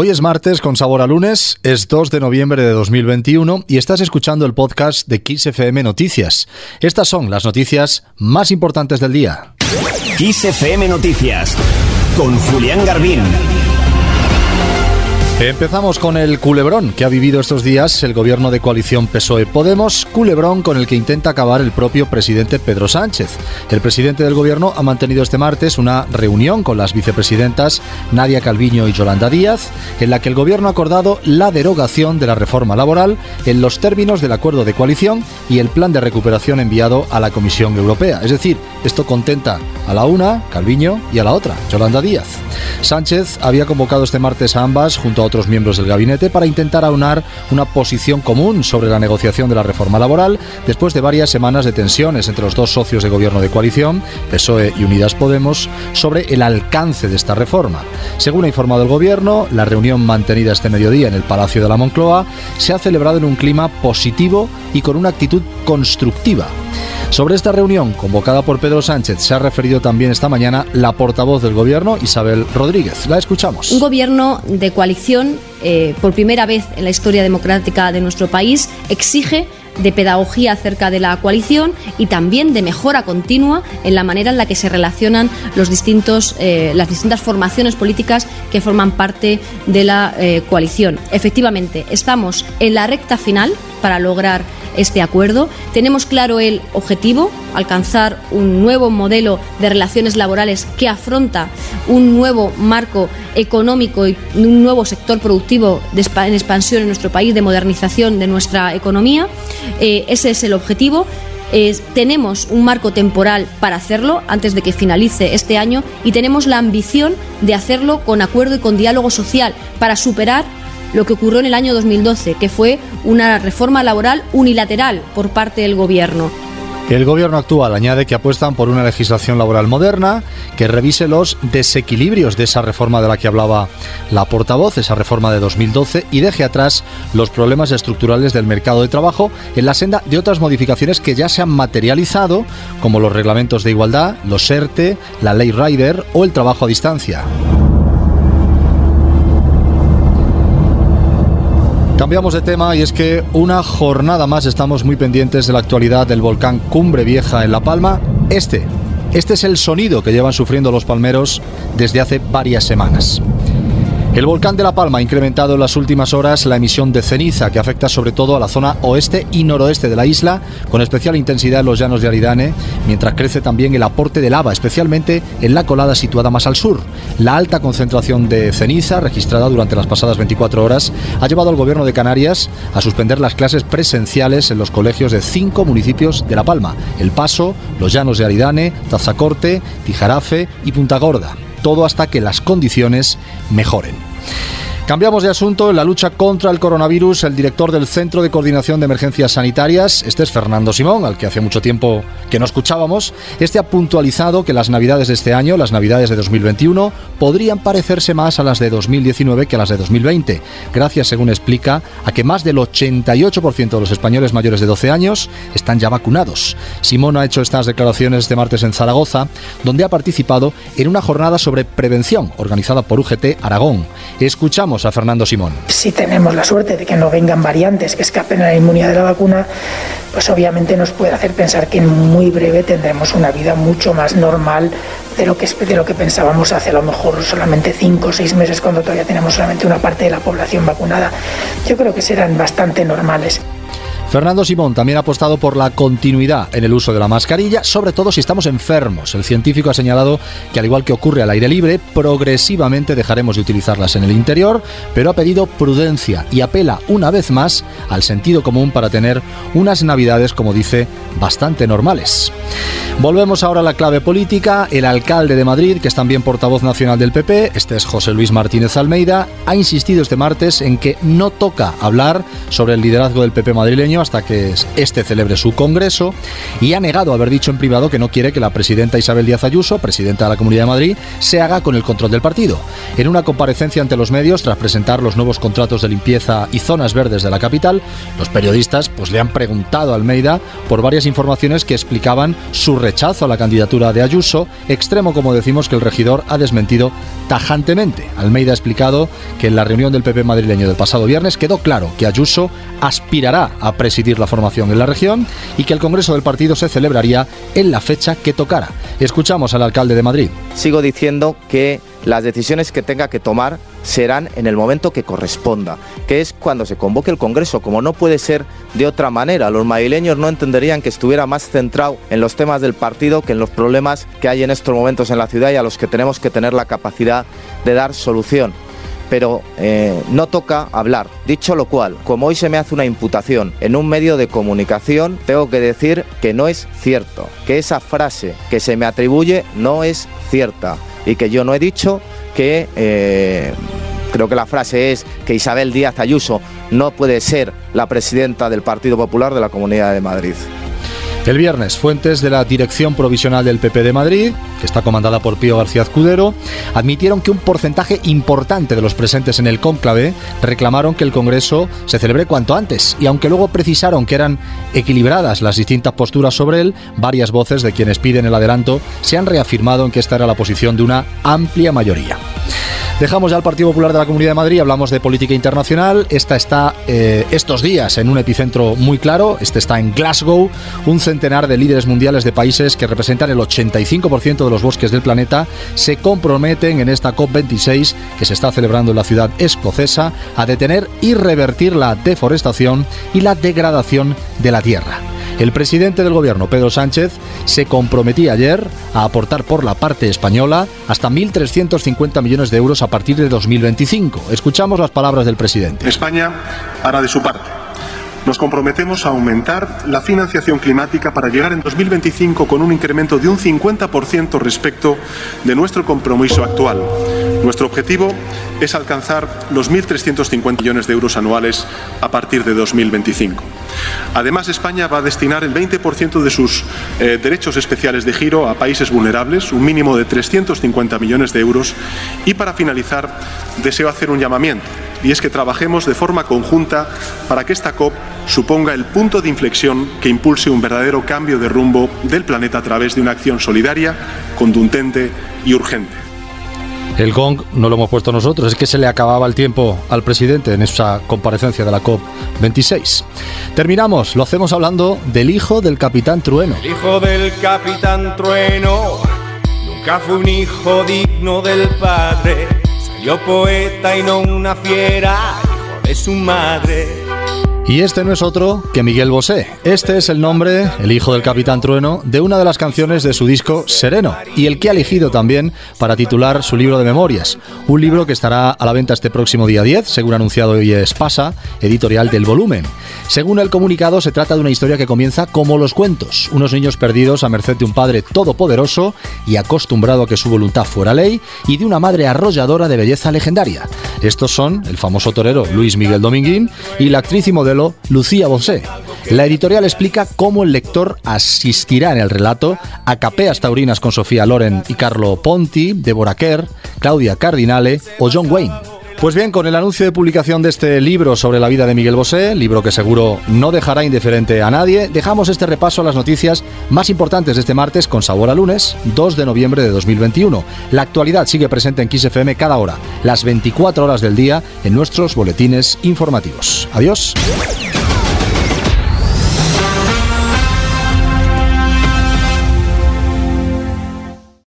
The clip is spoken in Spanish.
Hoy es martes con sabor a lunes, es 2 de noviembre de 2021 y estás escuchando el podcast de XFM Noticias. Estas son las noticias más importantes del día. XFM Noticias con Julián Garbín. Empezamos con el culebrón que ha vivido estos días el gobierno de coalición PSOE-Podemos, culebrón con el que intenta acabar el propio presidente Pedro Sánchez. El presidente del gobierno ha mantenido este martes una reunión con las vicepresidentas Nadia Calviño y Yolanda Díaz, en la que el gobierno ha acordado la derogación de la reforma laboral en los términos del acuerdo de coalición y el plan de recuperación enviado a la Comisión Europea. Es decir, esto contenta a la una, Calviño, y a la otra, Yolanda Díaz. Sánchez había convocado este martes a ambas junto a otros miembros del gabinete para intentar aunar una posición común sobre la negociación de la reforma laboral después de varias semanas de tensiones entre los dos socios de gobierno de coalición, PSOE y Unidas Podemos, sobre el alcance de esta reforma. Según ha informado el gobierno, la reunión mantenida este mediodía en el Palacio de la Moncloa se ha celebrado en un clima positivo y con una actitud constructiva. Sobre esta reunión convocada por Pedro Sánchez se ha referido también esta mañana la portavoz del Gobierno, Isabel Rodríguez. La escuchamos. Un gobierno de coalición, eh, por primera vez en la historia democrática de nuestro país, exige de pedagogía acerca de la coalición y también de mejora continua en la manera en la que se relacionan los distintos, eh, las distintas formaciones políticas que forman parte de la eh, coalición. Efectivamente, estamos en la recta final para lograr este acuerdo. Tenemos claro el objetivo, alcanzar un nuevo modelo de relaciones laborales que afronta un nuevo marco económico y un nuevo sector productivo en expansión en nuestro país, de modernización de nuestra economía. Eh, ese es el objetivo. tenemos un marco temporal para hacerlo antes de que finalice este año y tenemos la ambición de hacerlo con acuerdo y con diálogo social para superar lo que ocurrió en el año 2012, que fue una reforma laboral unilateral por parte del Gobierno. El gobierno actual añade que apuestan por una legislación laboral moderna que revise los desequilibrios de esa reforma de la que hablaba la portavoz, esa reforma de 2012, y deje atrás los problemas estructurales del mercado de trabajo en la senda de otras modificaciones que ya se han materializado, como los reglamentos de igualdad, los ERTE, la ley Rider o el trabajo a distancia. Cambiamos de tema y es que una jornada más estamos muy pendientes de la actualidad del volcán Cumbre Vieja en La Palma. Este, este es el sonido que llevan sufriendo los palmeros desde hace varias semanas. El volcán de La Palma ha incrementado en las últimas horas la emisión de ceniza que afecta sobre todo a la zona oeste y noroeste de la isla, con especial intensidad en los llanos de Aridane, mientras crece también el aporte de lava, especialmente en la colada situada más al sur. La alta concentración de ceniza registrada durante las pasadas 24 horas ha llevado al gobierno de Canarias a suspender las clases presenciales en los colegios de cinco municipios de La Palma, El Paso, los llanos de Aridane, Tazacorte, Tijarafe y Punta Gorda todo hasta que las condiciones mejoren. Cambiamos de asunto. En la lucha contra el coronavirus, el director del Centro de Coordinación de Emergencias Sanitarias, este es Fernando Simón, al que hace mucho tiempo que no escuchábamos, este ha puntualizado que las navidades de este año, las navidades de 2021, podrían parecerse más a las de 2019 que a las de 2020, gracias, según explica, a que más del 88% de los españoles mayores de 12 años están ya vacunados. Simón ha hecho estas declaraciones este martes en Zaragoza, donde ha participado en una jornada sobre prevención organizada por UGT Aragón. Escuchamos a Fernando Simón. Si tenemos la suerte de que no vengan variantes que escapen a la inmunidad de la vacuna, pues obviamente nos puede hacer pensar que en muy breve tendremos una vida mucho más normal de lo que, de lo que pensábamos hace a lo mejor solamente cinco o seis meses cuando todavía tenemos solamente una parte de la población vacunada. Yo creo que serán bastante normales. Fernando Simón también ha apostado por la continuidad en el uso de la mascarilla, sobre todo si estamos enfermos. El científico ha señalado que al igual que ocurre al aire libre, progresivamente dejaremos de utilizarlas en el interior, pero ha pedido prudencia y apela una vez más al sentido común para tener unas navidades, como dice, bastante normales. Volvemos ahora a la clave política. El alcalde de Madrid, que es también portavoz nacional del PP, este es José Luis Martínez Almeida, ha insistido este martes en que no toca hablar sobre el liderazgo del PP madrileño hasta que este celebre su congreso y ha negado haber dicho en privado que no quiere que la presidenta Isabel Díaz Ayuso, presidenta de la Comunidad de Madrid, se haga con el control del partido. En una comparecencia ante los medios, tras presentar los nuevos contratos de limpieza y zonas verdes de la capital, los periodistas pues, le han preguntado a Almeida por varias informaciones que explicaban su rechazo a la candidatura de Ayuso, extremo como decimos que el regidor ha desmentido tajantemente. Almeida ha explicado que en la reunión del PP madrileño del pasado viernes quedó claro que Ayuso aspirará a presidir la formación en la región y que el Congreso del partido se celebraría en la fecha que tocara. Escuchamos al alcalde de Madrid. Sigo diciendo que las decisiones que tenga que tomar serán en el momento que corresponda, que es cuando se convoque el Congreso, como no puede ser de otra manera. Los madrileños no entenderían que estuviera más centrado en los temas del partido que en los problemas que hay en estos momentos en la ciudad y a los que tenemos que tener la capacidad de dar solución pero eh, no toca hablar. Dicho lo cual, como hoy se me hace una imputación en un medio de comunicación, tengo que decir que no es cierto, que esa frase que se me atribuye no es cierta y que yo no he dicho que... Eh, creo que la frase es que Isabel Díaz Ayuso no puede ser la presidenta del Partido Popular de la Comunidad de Madrid. El viernes, fuentes de la Dirección Provisional del PP de Madrid, que está comandada por Pío García Escudero, admitieron que un porcentaje importante de los presentes en el cónclave reclamaron que el Congreso se celebre cuanto antes, y aunque luego precisaron que eran equilibradas las distintas posturas sobre él, varias voces de quienes piden el adelanto se han reafirmado en que esta era la posición de una amplia mayoría. Dejamos ya al Partido Popular de la Comunidad de Madrid, hablamos de política internacional. Esta está eh, estos días en un epicentro muy claro. Este está en Glasgow. Un centenar de líderes mundiales de países que representan el 85% de los bosques del planeta se comprometen en esta COP26 que se está celebrando en la ciudad escocesa a detener y revertir la deforestación y la degradación de la tierra. El presidente del gobierno, Pedro Sánchez, se comprometía ayer a aportar por la parte española hasta 1.350 millones de euros a partir de 2025. Escuchamos las palabras del presidente. España hará de su parte. Nos comprometemos a aumentar la financiación climática para llegar en 2025 con un incremento de un 50% respecto de nuestro compromiso actual. Nuestro objetivo es alcanzar los 1.350 millones de euros anuales a partir de 2025. Además, España va a destinar el 20% de sus eh, derechos especiales de giro a países vulnerables, un mínimo de 350 millones de euros. Y para finalizar, deseo hacer un llamamiento, y es que trabajemos de forma conjunta para que esta COP suponga el punto de inflexión que impulse un verdadero cambio de rumbo del planeta a través de una acción solidaria, contundente y urgente. El gong no lo hemos puesto nosotros, es que se le acababa el tiempo al presidente en esa comparecencia de la COP26. Terminamos, lo hacemos hablando del hijo del capitán Trueno. El hijo del capitán Trueno nunca fue un hijo digno del padre. Salió poeta y no una fiera, hijo de su madre. Y este no es otro que Miguel Bosé. Este es el nombre, el hijo del Capitán Trueno, de una de las canciones de su disco Sereno y el que ha elegido también para titular su libro de memorias. Un libro que estará a la venta este próximo día 10, según anunciado hoy es Pasa, editorial del volumen. Según el comunicado, se trata de una historia que comienza como los cuentos. Unos niños perdidos a merced de un padre todopoderoso y acostumbrado a que su voluntad fuera ley y de una madre arrolladora de belleza legendaria. Estos son el famoso torero Luis Miguel Dominguín y la actriz y modelo Lucía Bosé. La editorial explica cómo el lector asistirá en el relato a capeas taurinas con Sofía Loren y Carlo Ponti, Deborah Kerr, Claudia Cardinale o John Wayne. Pues bien, con el anuncio de publicación de este libro sobre la vida de Miguel Bosé, libro que seguro no dejará indiferente a nadie, dejamos este repaso a las noticias más importantes de este martes con sabor a lunes, 2 de noviembre de 2021. La actualidad sigue presente en XFM cada hora, las 24 horas del día, en nuestros boletines informativos. Adiós.